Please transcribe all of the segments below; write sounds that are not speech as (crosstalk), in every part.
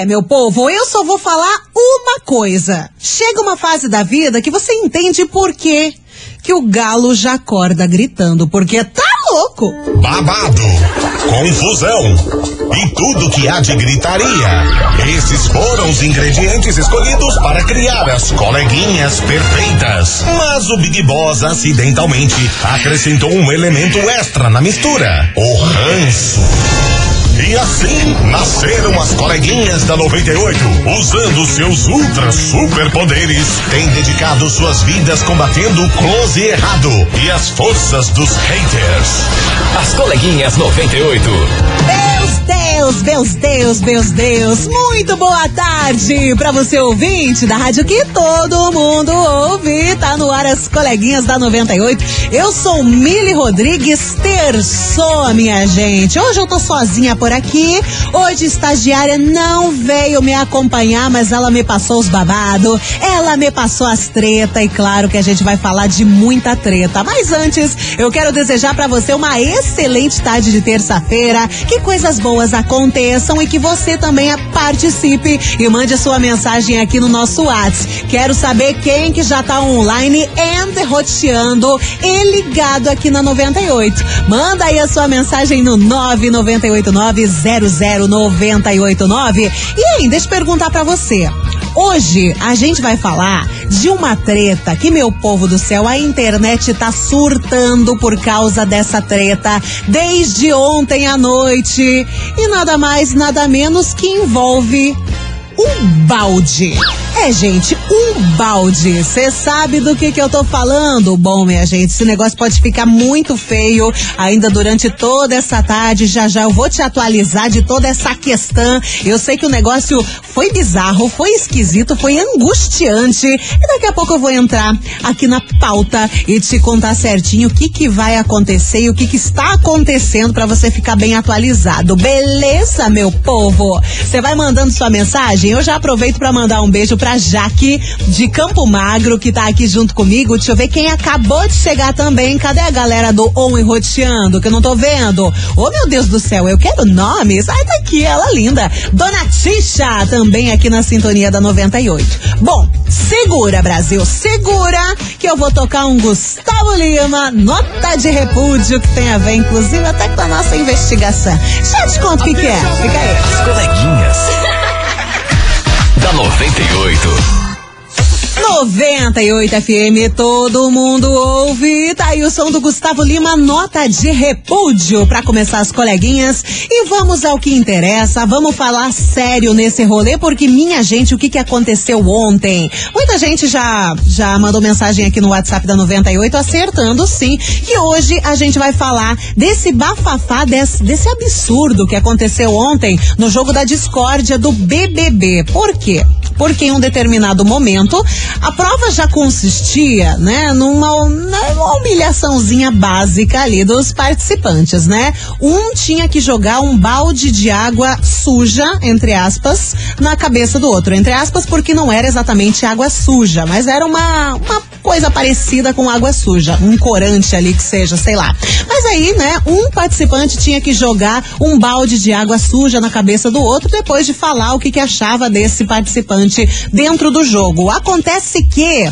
é, meu povo, eu só vou falar uma coisa. Chega uma fase da vida que você entende por quê que o galo já acorda gritando, porque tá louco. Babado, confusão e tudo que há de gritaria. Esses foram os ingredientes escolhidos para criar as coleguinhas perfeitas. Mas o Big Boss acidentalmente acrescentou um elemento extra na mistura: o ranço. E assim nasceram as coleguinhas da 98, usando seus ultra superpoderes, têm dedicado suas vidas combatendo o close errado e as forças dos haters. As coleguinhas 98. Meus Deus, meus Deus, meus Deus, muito boa tarde pra você ouvinte da rádio que todo mundo. Tá no ar as coleguinhas da 98. Eu sou Mili Rodrigues, terçou, minha gente. Hoje eu tô sozinha por aqui. Hoje estagiária não veio me acompanhar, mas ela me passou os babados, ela me passou as treta e claro que a gente vai falar de muita treta. Mas antes, eu quero desejar para você uma excelente tarde de terça-feira, que coisas boas aconteçam e que você também participe e mande a sua mensagem aqui no nosso WhatsApp. Quero saber quem que já tá online and roteando e ligado aqui na 98. Manda aí a sua mensagem no 998900989. E aí, deixa eu perguntar para você. Hoje a gente vai falar de uma treta que, meu povo do céu, a internet tá surtando por causa dessa treta desde ontem à noite. E nada mais, nada menos que envolve um balde. É, gente, um balde. Você sabe do que que eu tô falando? Bom, minha gente, esse negócio pode ficar muito feio ainda durante toda essa tarde. Já já eu vou te atualizar de toda essa questão. Eu sei que o negócio foi bizarro, foi esquisito, foi angustiante. E daqui a pouco eu vou entrar aqui na pauta e te contar certinho o que que vai acontecer e o que que está acontecendo para você ficar bem atualizado. Beleza, meu povo? Você vai mandando sua mensagem? Eu já aproveito para mandar um beijo pra Jaque de Campo Magro, que tá aqui junto comigo. Deixa eu ver quem acabou de chegar também. Cadê a galera do On e Roteando? Que eu não tô vendo. Ô, meu Deus do céu, eu quero nomes. Ai, tá aqui, ela linda. Dona Tisha, também aqui na sintonia da 98. Bom, segura, Brasil, segura que eu vou tocar um Gustavo Lima, nota de repúdio, que tem a ver, inclusive, até com a nossa investigação. Já te conto o que, que é. Fica aí. As coleguinhas. Da 98. 98 FM, todo mundo ouve. Tá aí o som do Gustavo Lima, nota de repúdio para começar as coleguinhas. E vamos ao que interessa, vamos falar sério nesse rolê, porque minha gente, o que que aconteceu ontem? Muita gente já já mandou mensagem aqui no WhatsApp da 98 acertando sim que hoje a gente vai falar desse bafafá, desse, desse absurdo que aconteceu ontem no jogo da discórdia do BBB. Por quê? Porque em um determinado momento a prova já consistia, né, numa, numa humilhaçãozinha básica ali dos participantes, né? Um tinha que jogar um balde de água suja, entre aspas, na cabeça do outro. Entre aspas, porque não era exatamente água suja, mas era uma, uma coisa parecida com água suja, um corante ali que seja, sei lá. Mas aí, né, um participante tinha que jogar um balde de água suja na cabeça do outro depois de falar o que, que achava desse participante dentro do jogo. Acontece que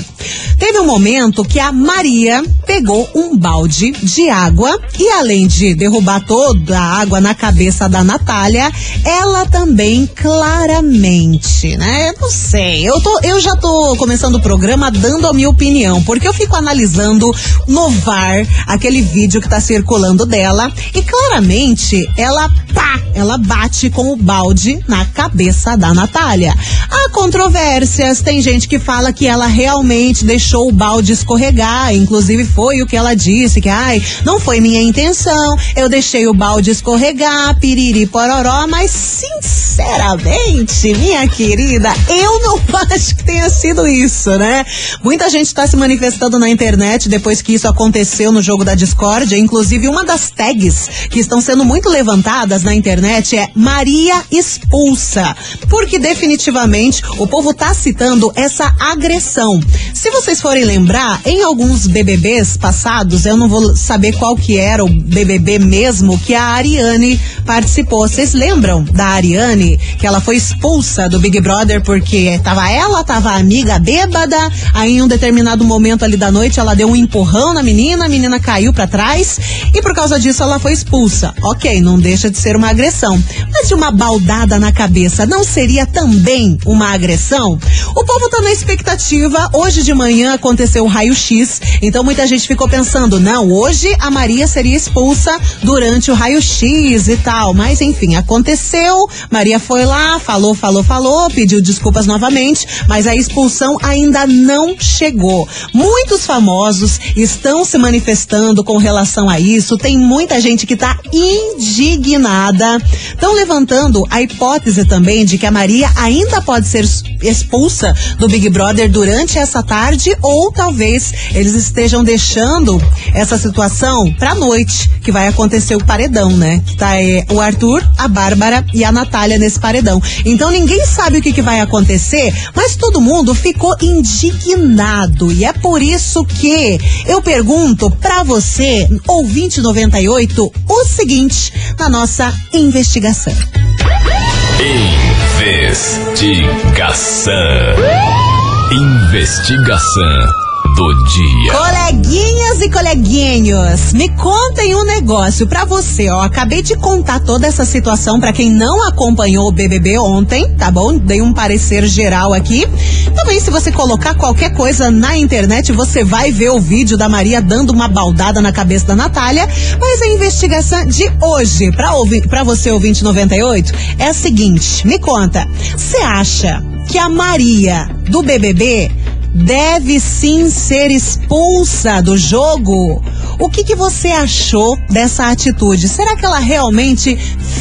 teve um momento que a Maria pegou um balde de água e além de derrubar toda a água na cabeça da Natália, ela também claramente, né? Eu não sei, eu, tô, eu já tô começando o programa dando a minha opinião, porque eu fico analisando no VAR aquele vídeo que tá circulando dela e claramente ela pá, ela bate com o balde na cabeça da Natália. Há controvérsias, tem gente que fala que ela realmente deixou o balde escorregar, inclusive foi o que ela disse, que ai, não foi minha intenção, eu deixei o balde escorregar, piriri pororó, mas sinceramente, minha querida, eu não (laughs) acho que tenha sido isso, né? Muita gente está se manifestando na internet depois que isso aconteceu no jogo da discórdia, inclusive uma das tags que estão sendo muito levantadas na internet é Maria expulsa, porque definitivamente o povo tá citando essa agressão. Se você vocês forem lembrar, em alguns BBBs passados, eu não vou saber qual que era o BBB mesmo que a Ariane participou. Vocês lembram da Ariane que ela foi expulsa do Big Brother porque tava ela, tava a amiga bêbada, aí em um determinado momento ali da noite ela deu um empurrão na menina, a menina caiu para trás e por causa disso ela foi expulsa. OK, não deixa de ser uma agressão. Mas de uma baldada na cabeça não seria também uma agressão? O povo tá na expectativa. Hoje de manhã aconteceu o raio-x, então muita gente ficou pensando, não, hoje a Maria seria expulsa durante o raio-x e tal. Mas enfim, aconteceu. Maria foi lá, falou, falou, falou, pediu desculpas novamente, mas a expulsão ainda não chegou. Muitos famosos estão se manifestando com relação a isso. Tem muita gente que tá indignada. Estão levantando a hipótese também de que a Maria ainda pode ser expulsa do Big Brother durante essa tarde ou talvez eles estejam deixando essa situação pra noite, que vai acontecer o paredão, né? Tá é, o Arthur, a Bárbara e a Natália nesse paredão. Então ninguém sabe o que, que vai acontecer, mas todo mundo ficou indignado e é por isso que eu pergunto pra você, ouvinte 98, o seguinte na nossa investigação. Investigação. Investigação do dia. Coleguinhas e coleguinhos, me contem um negócio pra você, ó. Acabei de contar toda essa situação pra quem não acompanhou o BBB ontem, tá bom? Dei um parecer geral aqui. Também se você colocar qualquer coisa na internet, você vai ver o vídeo da Maria dando uma baldada na cabeça da Natália. Mas a investigação de hoje, pra, ouvir, pra você ouvinte 98, é a seguinte: me conta, você acha que a Maria do BBB deve sim ser expulsa do jogo? O que, que você achou dessa atitude? Será que ela realmente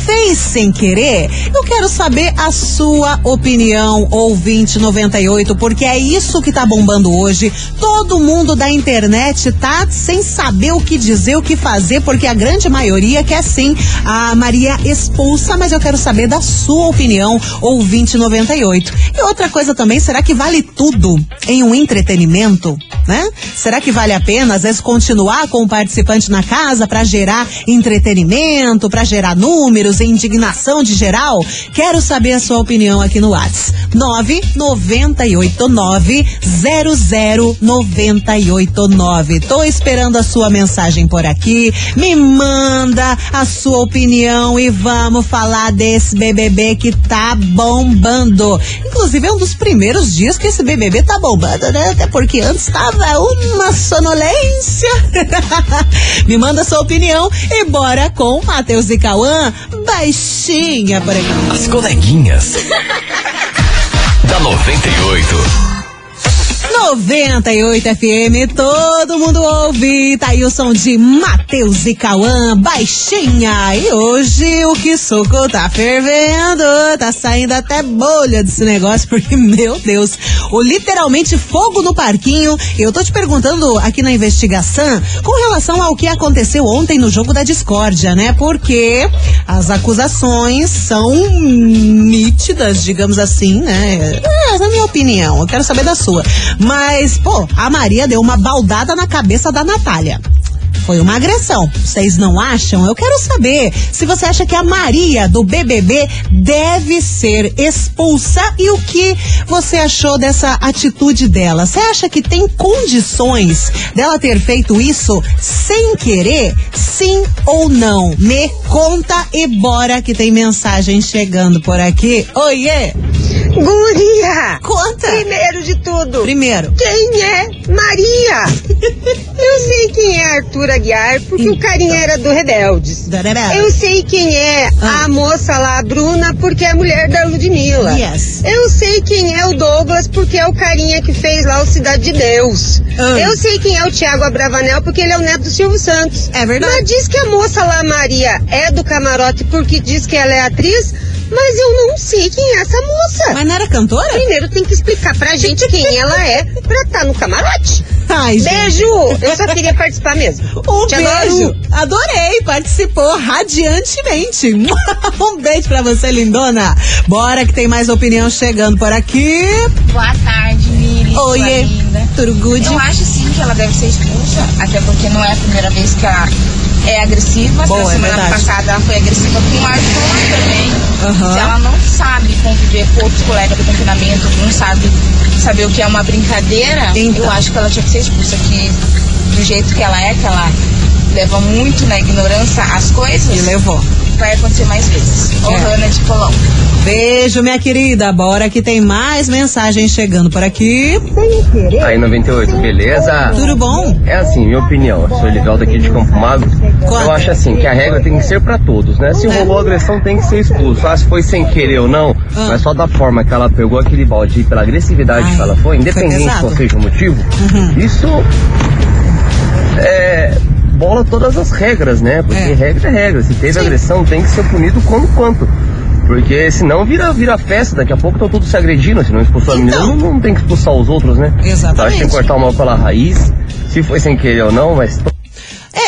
fez sem querer? Eu quero saber a sua opinião, ouvinte 98, porque é isso que tá bombando hoje. Todo mundo da internet tá sem saber o que dizer, o que fazer, porque a grande maioria quer sim a Maria expulsa, mas eu quero saber da sua opinião, ouvinte 98. E outra coisa também, será que vale tudo em um entretenimento? Né? Será que vale a pena, às vezes, continuar com o participante na casa para gerar entretenimento, para gerar números indignação de geral? Quero saber a sua opinião aqui no WhatsApp. 998900989. Tô esperando a sua mensagem por aqui. Me manda a sua opinião e vamos falar desse BBB que tá bombando. É um dos primeiros dias que esse BBB tá bombando, né? Até porque antes tava uma sonolência. (laughs) Me manda sua opinião e bora com Matheus e Cauã, baixinha por aqui. As coleguinhas. (laughs) da 98. 98 FM, todo mundo ouve. Tá aí o som de Matheus e Cauã, baixinha. E hoje o que suco tá fervendo. Tá saindo até bolha desse negócio, porque, (laughs) meu Deus, o literalmente fogo no parquinho. Eu tô te perguntando aqui na investigação com relação ao que aconteceu ontem no jogo da discórdia, né? Porque as acusações são nítidas, digamos assim, né? É, na minha opinião, eu quero saber da sua. Mas, pô, a Maria deu uma baldada na cabeça da Natália. Foi uma agressão. Vocês não acham? Eu quero saber se você acha que a Maria do BBB deve ser expulsa e o que você achou dessa atitude dela. Você acha que tem condições dela ter feito isso sem querer? Sim ou não? Me conta e bora que tem mensagem chegando por aqui. Oiê! Guria! Conta! Primeiro de tudo, Primeiro. quem é Maria? (laughs) Eu sei quem é Arthur Aguiar, porque o carinha era do Rebeldes. Eu sei quem é Ah. a moça lá, a Bruna, porque é a mulher da Ludmilla. Yes. Eu sei quem é o Douglas, porque é o carinha que fez lá o Cidade de Deus. Ah. Eu sei quem é o Tiago Abravanel, porque ele é o neto do Silvio Santos. É verdade. Mas diz que a moça lá, Maria, é do camarote porque diz que ela é atriz, mas eu não sei quem é essa moça. Mas não era cantora? Primeiro tem que explicar pra gente quem ela é pra estar no camarote. Ai, gente. Beijo! Eu só queria participar mesmo. Um Te beijo. adoro. Adorei, participou radiantemente. (laughs) Um beijo pra você, lindona. Bora que tem mais opinião chegando por aqui. Boa tarde, Lili. Oiê. Tudo good? Eu acho sim que ela deve ser expulsa, até porque não é a primeira vez que ela é agressiva. Boa, Na é semana passada ela foi agressiva com o Arthur também. Aham. Se ela não sabe conviver com outros colegas do confinamento, não sabe saber o que é uma brincadeira, Então. eu acho que ela tinha que ser expulsa. Que do jeito que ela é, que ela leva muito na ignorância as coisas, E levou. vai acontecer mais vezes. Ô, É. Rana de Colão. Beijo, minha querida. Bora que tem mais mensagens chegando por aqui. Aí 98, beleza? Tudo bom? É assim, minha opinião, eu sou Livaldo aqui de Campo Magro. Conta. Eu acho assim, que a regra tem que ser pra todos, né? Se É. rolou agressão, tem que ser expulso. Ah, se foi sem querer ou não, Ah. mas só da forma que ela pegou aquele balde e pela agressividade Ai, que ela foi, foi independente pesado. qual seja o motivo, Uhum. isso é bola todas as regras, né? Porque É. regra é regra. Se teve Sim. agressão, tem que ser punido quanto quanto. Porque senão vira, vira festa, daqui a pouco estão todos se agredindo. Se não expulsou a menina, Então. não, não tem que expulsar os outros, né? Exatamente. Então, acho que tem que cortar o mal pela raiz. Se foi sem querer ou não, mas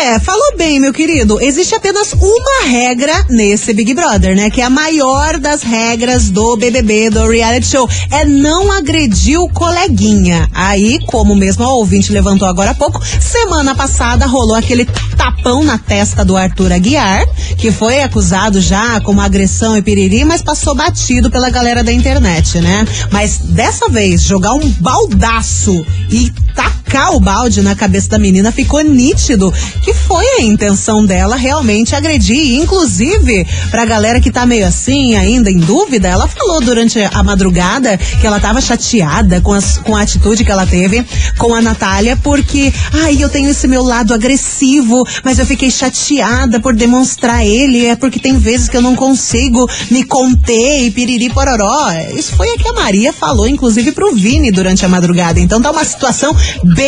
É, falou bem, meu querido. Existe apenas uma regra nesse Big Brother, né? Que é a maior das regras do BBB, do reality show. É não agredir o coleguinha. Aí, como mesmo a ouvinte levantou agora há pouco, semana passada rolou aquele tapão na testa do Arthur Aguiar, que foi acusado já como agressão e piriri, mas passou batido pela galera da internet, né? Mas dessa vez, jogar um baldaço e tacar o balde na cabeça da menina ficou nítido que foi a intenção dela realmente agredir. Inclusive, pra galera que tá meio assim, ainda em dúvida, ela falou durante a madrugada que ela tava chateada com, as- com a atitude que ela teve com a Natália, porque, ai, eu tenho esse meu lado agressivo, mas eu fiquei chateada por demonstrar ele, é porque tem vezes que eu não consigo me conter e piriri pororó. Isso foi a que a Maria falou, inclusive, pro Vini durante a madrugada. Então tá uma situação bem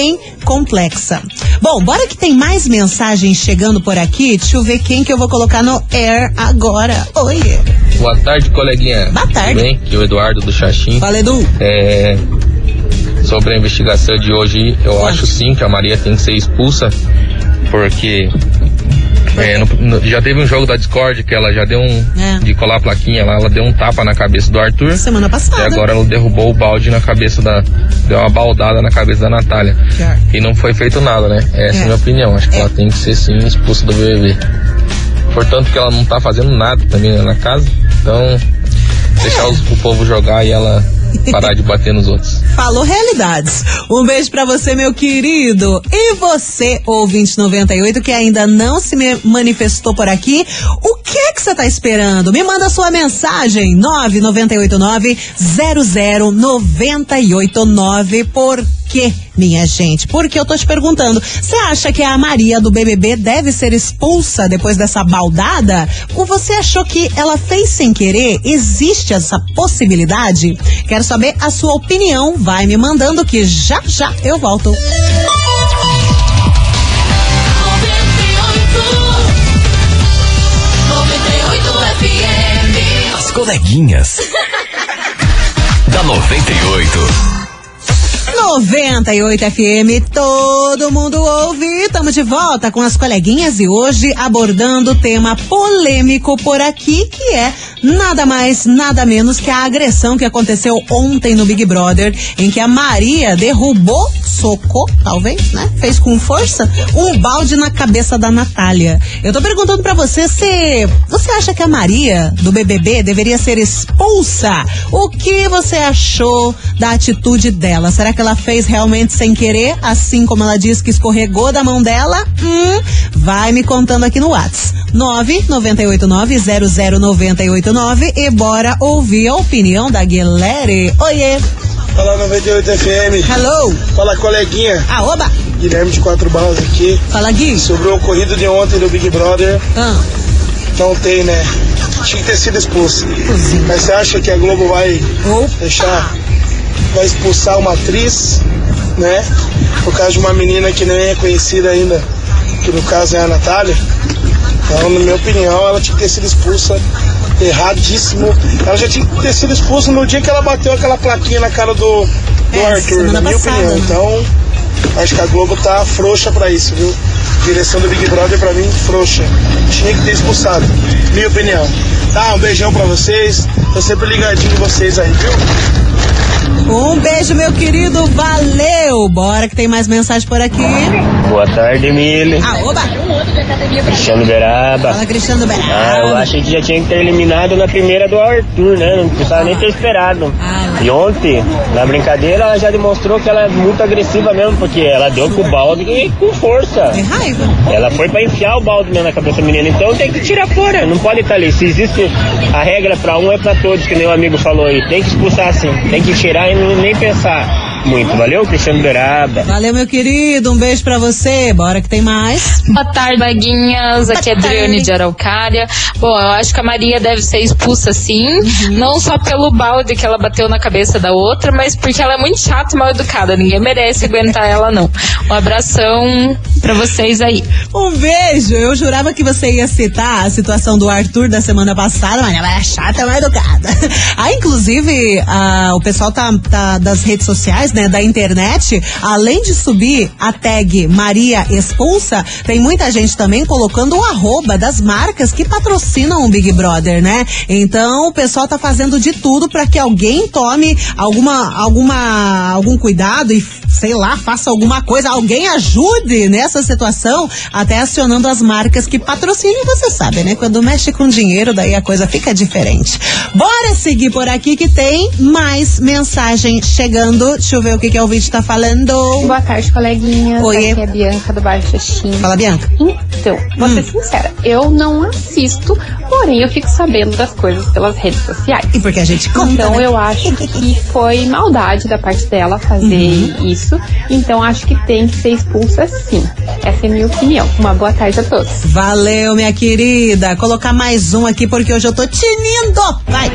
complexa. Bom, bora que tem mais mensagens chegando por aqui. Deixa eu ver quem que eu vou colocar no air agora. Oi. Boa tarde, coleguinha. Boa tarde. Tudo bem? Aqui é o Eduardo do Xaxim. Fala, Edu. É, sobre a investigação de hoje, eu acho sim que a Maria tem que ser expulsa, porque é, no- no- já teve um jogo da Discord que ela já deu um. É. de colar a plaquinha lá, ela deu um tapa na cabeça do Arthur. Semana E passada. agora ela derrubou o balde na cabeça da. Deu uma baldada na cabeça da Natália. E não foi feito nada, né? Essa é, É. a minha opinião. Acho que É. ela tem que ser sim expulsa do BBB. Portanto, que ela não tá fazendo nada também né, na casa. Então, deixar os- o povo jogar e ela parar de bater nos outros. Falou realidades. Um beijo pra você, meu querido. E você, ouvinte 98, que ainda não se manifestou por aqui, o que é que você tá esperando? Me manda sua mensagem 9989-00989. Por quê, minha gente? Porque eu tô te perguntando, você acha que a Maria do BBB deve ser expulsa depois dessa baldada? Ou você achou que ela fez sem querer? Existe essa possibilidade? Quero saber a sua opinião. Vai me mandando que já já eu volto. As coleguinhas. (laughs) da 98. 98 FM, todo mundo ouve. Estamos de volta com as coleguinhas e hoje abordando o tema polêmico por aqui, que é nada mais, nada menos que a agressão que aconteceu ontem no Big Brother, em que a Maria derrubou, socou, talvez, né? Fez com força um balde na cabeça da Natália. Eu tô perguntando pra você se você acha que a Maria do BBB deveria ser expulsa? O que você achou da atitude dela? Será que ela fez realmente sem querer, assim como ela disse que escorregou da mão dela? Hum, vai me contando aqui no Whats. 998900989 e bora ouvir a opinião da Guilherme. Oiê! Fala 98 FM. Hello! Fala coleguinha. Ah, oba! Guilherme de Quatro Barras aqui. Fala, Gui! Sobre o ocorrido de ontem do Big Brother. Ah, Não tem, né? Tinha que ter sido expulso. Mas você acha que a Globo vai Opa. deixar. Vai expulsar uma atriz, né? Por causa de uma menina que nem é conhecida ainda, que no caso é a Natália. Então, na minha opinião, ela tinha que ter sido expulsa. Erradíssimo. Ela já tinha que ter sido expulsa no dia que ela bateu aquela plaquinha na cara do, do É, Arthur, na minha passada, opinião. Então, acho que a Globo tá frouxa pra isso, viu? Direção do Big Brother pra mim, frouxa. Tinha que ter expulsado. Minha opinião. Tá, um beijão pra vocês. Tô sempre ligadinho em vocês aí, viu? Um beijo, meu querido. Valeu. Bora que tem mais mensagem por aqui. Boa tarde, Mili. Ah, oba. Cristiano Beraba. Fala, Cristiano Beraba. Ah, eu achei que já tinha que ter eliminado na primeira do Arthur, né? Não precisava nem ter esperado. Ah, E ontem, na brincadeira, ela já demonstrou que ela é muito agressiva mesmo, porque ela deu com o balde e com força. Tem raiva. Ela foi pra enfiar o balde mesmo na cabeça da menina, então tem que tirar fora, não pode estar ali. Se existe a regra pra um, é pra todos, que o amigo falou aí. Tem que expulsar assim, tem que tirar e nem pensar muito. Valeu, Cristiano Beraba? Valeu, meu querido. Um beijo pra você. Bora que tem mais. Boa tarde, baguinhas. Aqui é. Adriane de Araucária. Bom, eu acho que a Maria deve ser expulsa sim, Uhum. não só pelo balde que ela bateu na cabeça da outra, mas porque ela é muito chata e mal educada. Ninguém merece aguentar ela, não. Um abração pra vocês aí. Um beijo. Eu jurava que você ia citar a situação do Arthur da semana passada, mas ela é chata, mas educada. (laughs) Ah, inclusive, ah, o pessoal tá, tá das redes sociais, né, da internet, além de subir a tag Maria Expulsa, tem muita gente também colocando o arroba das marcas que patrocinam o Big Brother, né? Então, o pessoal tá fazendo de tudo para que alguém tome alguma, alguma, algum cuidado e, sei lá, faça alguma coisa, alguém ajude nessa situação, até acionando as marcas que patrocinam, você sabe, né? Quando mexe com dinheiro, daí a coisa fica diferente. Bora seguir por aqui que tem mais mensagem chegando. Deixa eu ver o que, que o ouvinte tá falando. Boa tarde, coleguinhas. Oiê. Aqui é a Bianca do bairro Xaxim. Fala, Bianca. Então, vou ser sincera, eu não assisto, porém eu fico sabendo das coisas pelas redes sociais. E porque a gente conta, Então né? eu acho que foi maldade da parte dela fazer Uhum. isso. Então acho que tem que ser expulsa sim. Essa é a minha opinião. Uma boa tarde a todos. Valeu, minha querida. Colocar mais um aqui porque hoje eu tô tinindo. Vai.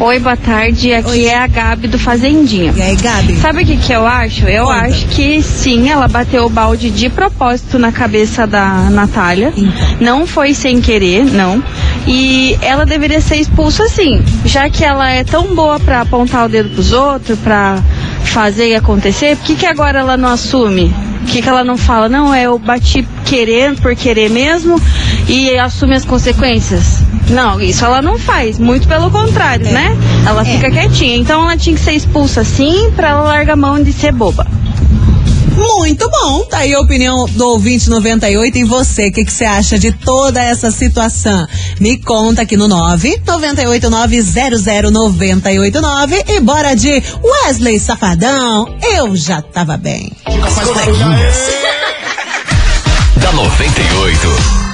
Oi, boa tarde. Aqui Oi. é a Gabi do Fazendinha. E aí, Gabi? Sabe o que, que eu acho? Eu Conta. acho que sim, ela bateu o balde de propósito na cabeça da Natália. Então. Não foi sem querer, não. E ela deveria ser expulsa sim, já que ela é tão boa pra apontar o dedo pros outros, pra fazer e acontecer, por que, que agora ela não assume? Por que, que ela não fala, não, é, eu bati querendo, por querer mesmo, e assume as consequências? Não, isso ela não faz, muito pelo contrário, É. né? Ela É. fica quietinha. Então ela tinha que ser expulsa sim, pra ela largar a mão de ser boba. Muito bom. Tá aí a opinião do ouvinte 98 e você, o que que você acha de toda essa situação? Me conta aqui no 998900989 e bora de Wesley Safadão. Eu já tava bem. As coleguinhas. (laughs) da 98.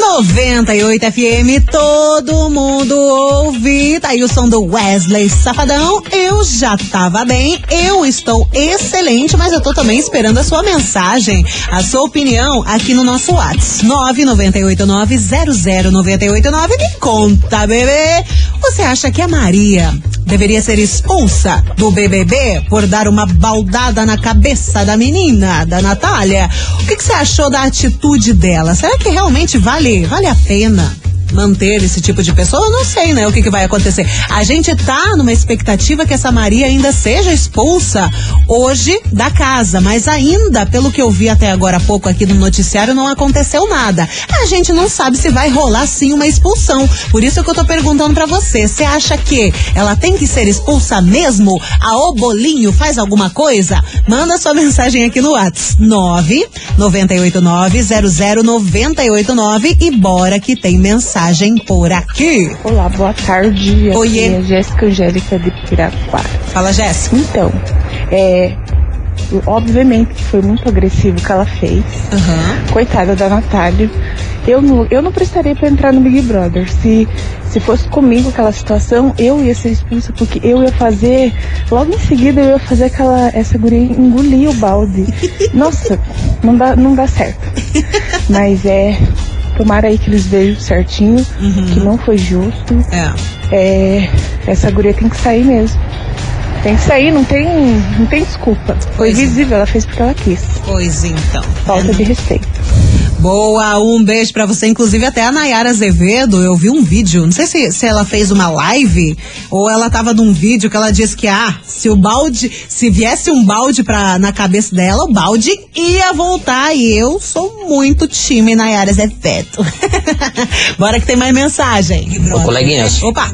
98 FM, todo mundo ouve. Tá aí o som do Wesley Safadão. Eu já tava bem, eu estou excelente, mas eu tô também esperando a sua mensagem, a sua opinião aqui no nosso WhatsApp. 998900989. Me conta, bebê. Você acha que a Maria deveria ser expulsa do BBB por dar uma baldada na cabeça da menina, da Natália? O que, que você achou da atitude dela? Será que realmente vale, vale a pena? Manter esse tipo de pessoa, eu não sei, né? O que, que vai acontecer. A gente tá numa expectativa que essa Maria ainda seja expulsa hoje da casa, mas ainda, pelo que eu vi até agora há pouco aqui no noticiário, não aconteceu nada. A gente não sabe se vai rolar sim uma expulsão. Por isso que eu tô perguntando pra você. Você acha que ela tem que ser expulsa mesmo? A Obolinho faz alguma coisa? Manda sua mensagem aqui no WhatsApp. 9 989 00989 e bora que tem mensagem por aqui. Olá, boa tarde. Aqui Oiê. é Jéssica Angélica de Piraquara. Fala, Jéssica. Então, é. Obviamente que foi muito agressivo o que ela fez. Aham. Coitada da Natália. Eu não, eu não prestaria pra entrar no Big Brother. Se, se fosse comigo aquela situação, eu ia ser expulsa, porque eu ia fazer. Logo em seguida eu ia fazer aquela. Essa guria engolir o balde. (laughs) Nossa, não dá, não dá certo. Mas é. Tomara aí que eles vejam certinho, que não foi justo. É. É, essa guria tem que sair mesmo. Tem que sair, não tem, não tem desculpa. Foi Pois é. visível, ela fez porque ela quis. Pois então. Falta de respeito. Boa, um beijo pra você. Inclusive, até a Nayara Azevedo, eu vi um vídeo, não sei se, se ela fez uma live ou ela tava num vídeo que ela disse que, ah, se o balde, se viesse um balde pra, na cabeça dela, o balde ia voltar. E eu sou muito time Nayara Azevedo. (laughs) Bora que tem mais mensagem. Ô, coleguinhas. Opa.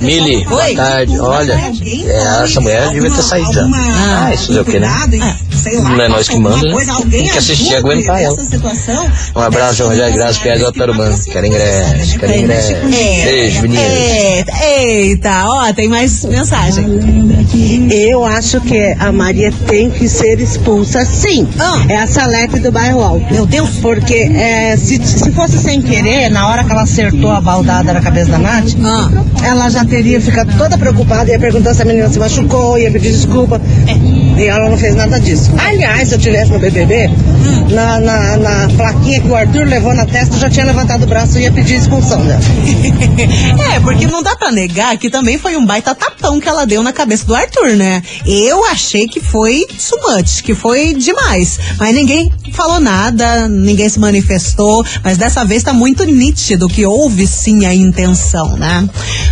Mili, boa Oi. tarde. Olha, é, essa mulher devia ter saído já. Ah, isso é o que, né? Não é nós que manda, né? Tem que assistir e aguentar ela. Um abraço, Rogério Graça, Pedro do Otarumã. Quero ingresso, quero ingresso. Beijo, meninas. Eita, eita, ó, tem mais mensagem. Eu acho que a Maria tem que ser expulsa, sim. É a Salete do bairro Alto. Meu Deus. Porque é, se, se fosse sem querer, na hora que ela acertou a baldada na cabeça da Nath, ela já teria ficado toda preocupada, ia perguntar se a menina se machucou, ia pedir desculpa. E ela não fez nada disso. Aliás, se eu tivesse no BBB, na, na, na plaquinha que o Arthur levou na testa, já tinha levantado o braço e ia pedir expulsão dela. (laughs) É, porque não dá pra negar que também foi um baita tapão que ela deu na cabeça do Arthur, né? Eu achei que foi sumante, que foi demais. Mas ninguém falou nada, ninguém se manifestou, mas dessa vez tá muito nítido que houve sim a intenção, né?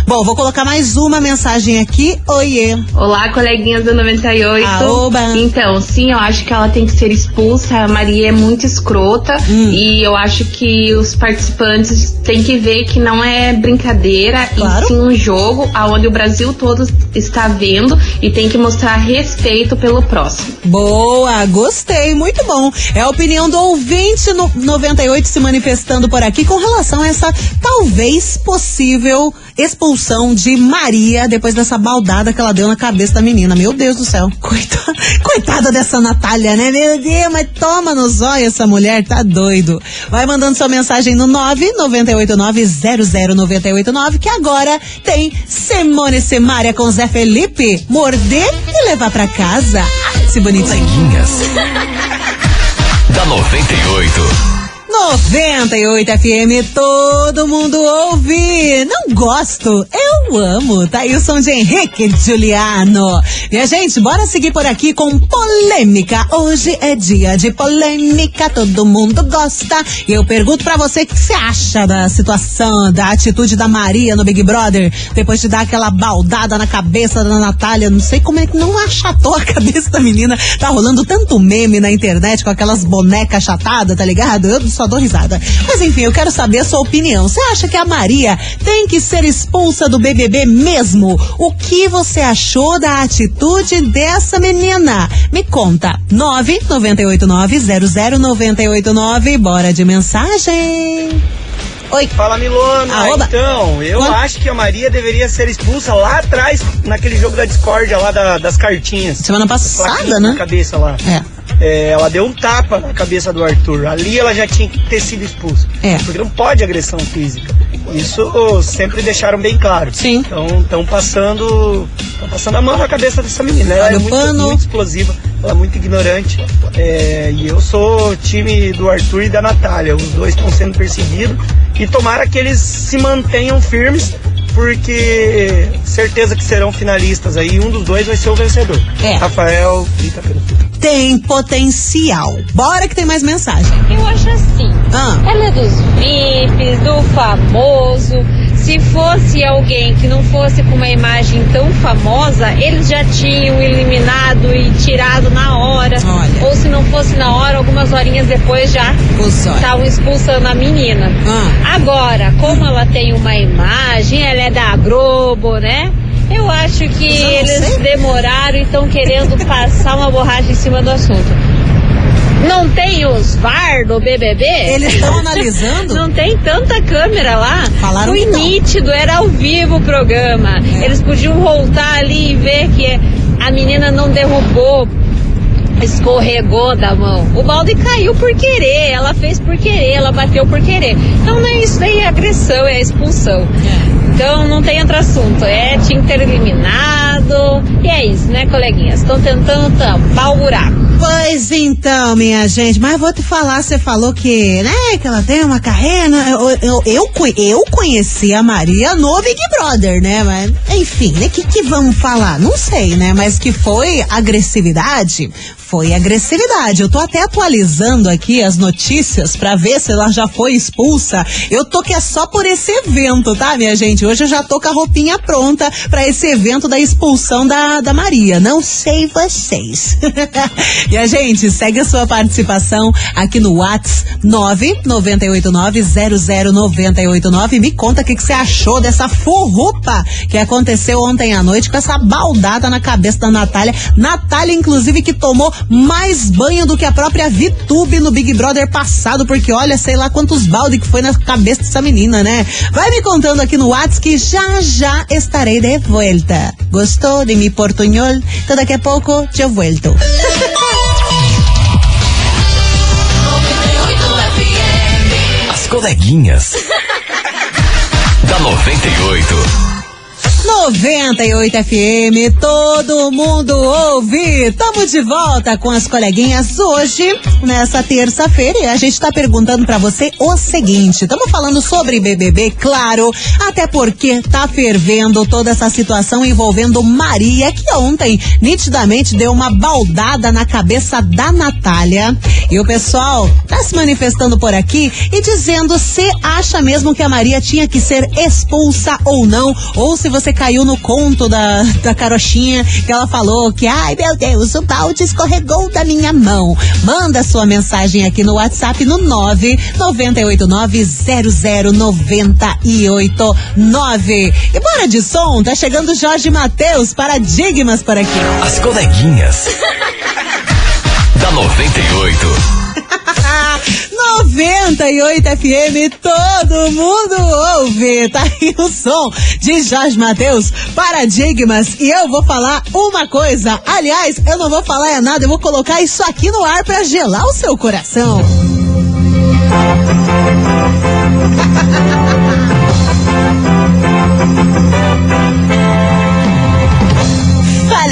Bom, vou colocar mais uma mensagem aqui. Oiê. Olá, coleguinhas do 98. Aoba. Então, sim, eu acho que ela tem que ser expulsa. A Maria é muito escrota Hum. E eu acho que os participantes têm que ver que não é brincadeira Claro. e sim um jogo aonde o Brasil todo está vendo e tem que mostrar respeito pelo próximo. Boa, gostei, muito bom. É a opinião do ouvinte no 98 se manifestando por aqui com relação a essa talvez possível expulsão de Maria depois dessa baldada que ela deu na cabeça da menina. Meu Deus do céu. Coitada, coitada dessa Natália, né? Meu Deus, mas toma no zóio essa mulher, tá doido. Vai mandando sua mensagem no 998900989 que agora tem Simone Simaria com Zé Felipe. Morder e levar pra casa. Que bonitinho. (laughs) Da 98. 98 FM, todo mundo ouve. Não gosto, eu amo. Tá aí o som de Henrique Juliano. Minha gente, bora seguir por aqui com polêmica. Hoje é dia de polêmica, todo mundo gosta. E eu pergunto pra você o que você acha da situação, da atitude da Maria no Big Brother, depois de dar aquela baldada na cabeça da Natália. Não sei como é que não achatou a cabeça da menina. Tá rolando tanto meme na internet com aquelas bonecas achatadas, tá ligado? Eu só dou risada. Mas enfim, eu quero saber a sua opinião. Você acha que a Maria tem que ser expulsa do BBB mesmo? O que você achou da atitude dessa menina? Me conta. 998900989. Bora de mensagem. Oi. Fala Milona. Aoba. Então, eu acho que a Maria deveria ser expulsa lá atrás, naquele jogo da discórdia lá da- das cartinhas. Semana passada, né? Na cabeça lá. É. É, ela deu um tapa na cabeça do Arthur. Ali ela já tinha que ter sido expulsa. É. Porque não pode agressão física. Isso sempre deixaram bem claro. Sim. Então estão passando. Estão passando a mão na cabeça dessa menina. Ela Olha é o muito, muito explosiva, ela é muito ignorante. É, e eu sou time do Arthur e da Natália. Os dois estão sendo perseguidos. E tomara que eles se mantenham firmes. Porque certeza que serão finalistas aí, um dos dois vai ser o vencedor. É. Rafael e Itapera. Tem potencial. Bora que tem mais mensagem. Eu acho assim. Ah. Ela é dos VIPs, do famoso. Se fosse alguém que não fosse com uma imagem tão famosa, eles já tinham eliminado e tirado na hora. Olha. Ou se não fosse na hora, algumas horinhas depois já estavam expulsando a menina. Ah. Agora, como ela tem uma imagem, ela é da Globo, né? Eu acho que eles sei. demoraram e estão querendo (laughs) passar uma borracha em cima do assunto. Não tem os VAR do BBB? Eles estão (laughs) analisando? Não tem tanta câmera lá. Falaram Foi nítido, era ao vivo o programa. É. Eles podiam voltar ali e ver que a menina não derrubou, escorregou da mão. O balde caiu por querer, ela fez por querer, ela bateu por querer. Então não é isso daí, é agressão, é expulsão. Então não tem outro assunto, é tinha que ter eliminado. E é isso, né, coleguinhas? Estão tentando tampar o buraco. Pois então, minha gente, mas vou te falar, você falou que, né, que ela tem uma carreira. né, Eu, eu, eu, eu conheci a Maria no Big Brother, né? Mas, enfim, né? Que que vamos falar? Não sei, né? Mas que foi agressividade. Foi agressividade. Eu tô até atualizando aqui as notícias pra ver se ela já foi expulsa. Eu tô que é só por esse evento, tá, minha gente? Hoje eu já tô com a roupinha pronta pra esse evento da expulsão da, da Maria. Não sei vocês. (laughs) e a gente segue a sua participação aqui no Whats 998900989. Me conta o que, que você achou dessa furrupa que aconteceu ontem à noite com essa baldada na cabeça da Natália. Natália, inclusive, que tomou mais banho do que a própria Vitube no Big Brother passado, porque olha, sei lá quantos balde que foi na cabeça dessa menina, né? Vai me contando aqui no Whats que já já estarei de volta. Gostou de mi portunhol? Então daqui a pouco eu volto. (laughs) coleguinhas. (laughs) da 98. 98 FM, todo mundo ouve. Tamo de volta com as coleguinhas hoje, nessa terça-feira, e a gente tá perguntando pra você o seguinte: estamos falando sobre BBB, claro, até porque tá fervendo toda essa situação envolvendo Maria, que ontem nitidamente deu uma baldada na cabeça da Natália. E o pessoal tá se manifestando por aqui e dizendo se acha mesmo que a Maria tinha que ser expulsa ou não, ou se você caiu no conto da, da carochinha que ela falou que, ai meu Deus, o balde escorregou da minha mão. Manda sua mensagem aqui no WhatsApp no 998900989. E bora de som, tá chegando Jorge Matheus, Paradigmas por aqui. As coleguinhas. (laughs) da 98. (laughs) 98 FM, todo mundo ouve. Tá aí o som de Jorge Matheus, Paradigmas. E eu vou falar uma coisa. Aliás, eu não vou falar é nada, eu vou colocar isso aqui no ar pra gelar o seu coração.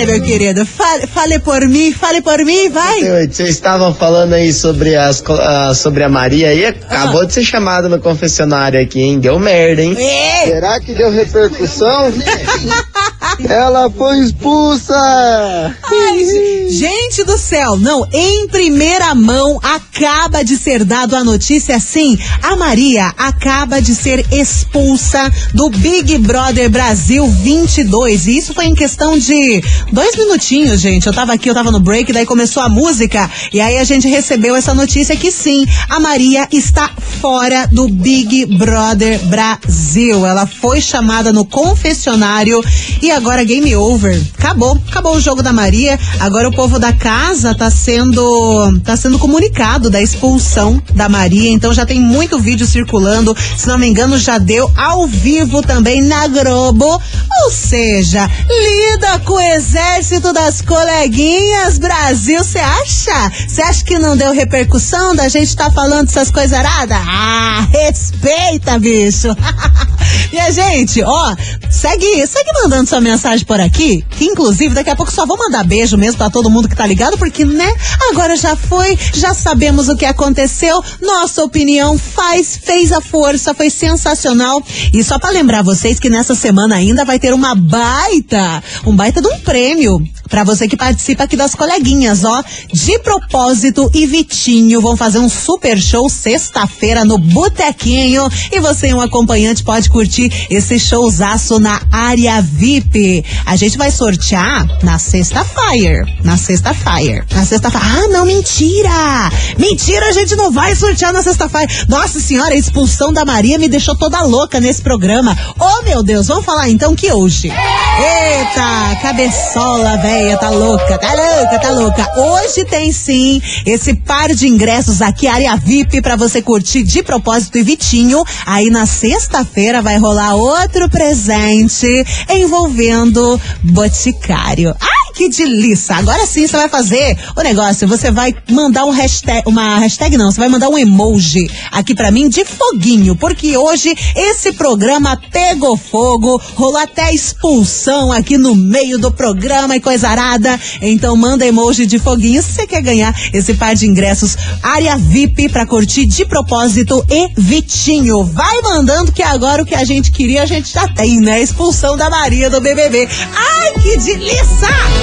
Fale, meu querido, fale, fale por mim, fale por mim, vai. Vocês estavam falando aí sobre, as, ah, sobre a Maria aí, acabou de ser chamada no confessionário aqui, hein? Deu merda, hein? Será que deu repercussão? (laughs) Ela foi expulsa! Ai, ge- gente do céu, não, em primeira mão acaba de ser dado a notícia assim, a Maria acaba de ser expulsa do Big Brother Brasil 22, e isso foi em questão de dois minutinhos, gente, eu tava aqui, eu tava no break, daí começou a música, e aí a gente recebeu essa notícia que sim, a Maria está fora do Big Brother Brasil, ela foi chamada no confessionário, e agora game over. Acabou, acabou o jogo da Maria. Agora o povo da casa tá sendo tá sendo comunicado da expulsão da Maria. Então já tem muito vídeo circulando. Se não me engano, já deu ao vivo também na Globo. Ou seja, lida com o exército das coleguinhas, Brasil. Você acha? Você acha que não deu repercussão da gente tá falando essas coisas aradas? Ah, respeita, bicho. (laughs) E a gente, ó, segue, segue mandando sua mensagem por aqui, que inclusive daqui a pouco só vou mandar beijo mesmo pra todo mundo que tá ligado, porque, né, agora já foi, já sabemos o que aconteceu, nossa opinião faz, fez a força, foi sensacional. E só pra lembrar vocês que nessa semana ainda vai ter uma baita, um baita de um prêmio pra você que participa aqui das coleguinhas, ó. De propósito e Vitinho vão fazer um super show sexta-feira no Botequinho e você, um acompanhante, pode curtir esse showzaço na área VIP. A gente vai sortear na sexta-feira. Na sexta-feira. Na sexta-feira. Ah, não, mentira! Mentira, a gente não vai sortear na sexta-feira. Nossa senhora, a expulsão da Maria me deixou toda louca nesse programa. Oh, meu Deus, vamos falar então que hoje. Eita, cabeçola, véia, tá louca, tá louca, tá louca. Hoje tem sim esse par de ingressos aqui, área VIP, pra você curtir de propósito e Vitinho. Aí na sexta-feira vai rolar outro presente envolvendo Boticário. Ai, que delícia! Agora sim você vai fazer o negócio. Você vai mandar um hashtag, uma hashtag não, você vai mandar um emoji aqui para mim de foguinho, porque hoje esse programa pegou fogo, rolou até expulsão aqui no meio do programa e coisa arada. Então manda emoji de foguinho se você quer ganhar esse par de ingressos área VIP para curtir de propósito e Vitinho. Vai mandando que agora o que a gente queria a gente já tem, né? Expulsão da Maria do BBB. Ai, que delícia!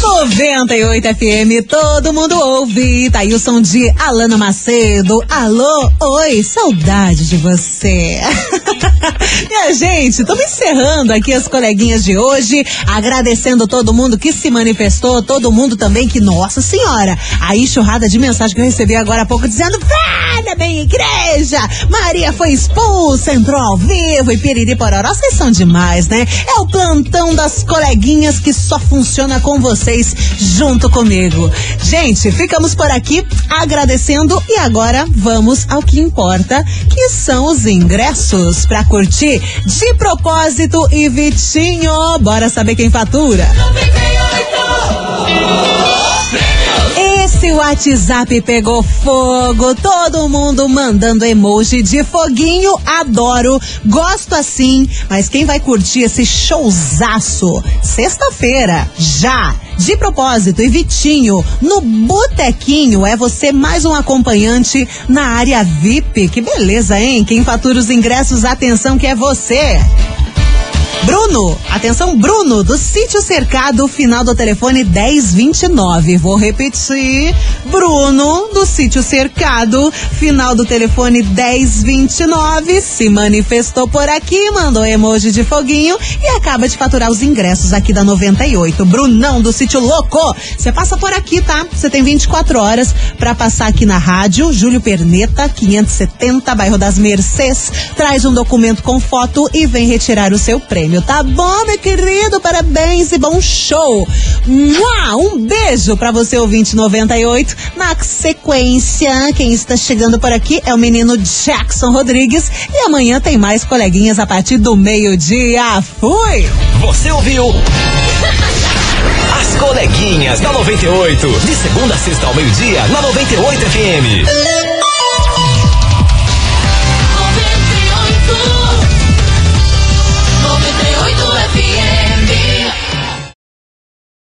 98 FM, todo mundo ouve. Tá aí o som de Alana Macedo. Alô, oi, saudade de você. (laughs) Minha gente, estamos encerrando aqui as coleguinhas de hoje, agradecendo todo mundo que se manifestou, todo mundo também que, nossa senhora, a enxurrada de mensagem que eu recebi agora há pouco dizendo, vada bem igreja, Maria foi expulsa, entrou ao vivo e piriri pororó, vocês são demais, né? É o plantão das coleguinhas que só funciona com vocês vocês junto comigo. Gente, ficamos por aqui agradecendo e agora vamos ao que importa, que são os ingressos para curtir de propósito e Vitinho. Bora saber quem fatura. 98. Esse WhatsApp pegou fogo, todo mundo mandando emoji de foguinho, adoro, gosto assim, mas quem vai curtir esse showzaço? Sexta-feira, já, de propósito, e Vitinho, no Botequinho, é você mais um acompanhante na área VIP. Que beleza, hein? Quem fatura os ingressos, atenção que é você. Bruno, atenção, Bruno, do sítio cercado, final do telefone 1029. Vou repetir. Bruno, do sítio cercado, final do telefone 1029, se manifestou por aqui, mandou emoji de foguinho e acaba de faturar os ingressos aqui da 98. Brunão, do sítio louco, você passa por aqui, tá? Você tem 24 horas para passar aqui na rádio, Júlio Perneta, 570, bairro das Mercês. Traz um documento com foto e vem retirar o seu prêmio prêmio, tá bom, meu querido? Parabéns e bom show. Um beijo para você, ouvinte 98. Na sequência, quem está chegando por aqui é o menino Jackson Rodrigues. E amanhã tem mais coleguinhas a partir do meio-dia. Fui! Você ouviu? (laughs) As coleguinhas da 98. De segunda a sexta ao meio-dia, na 98 FM.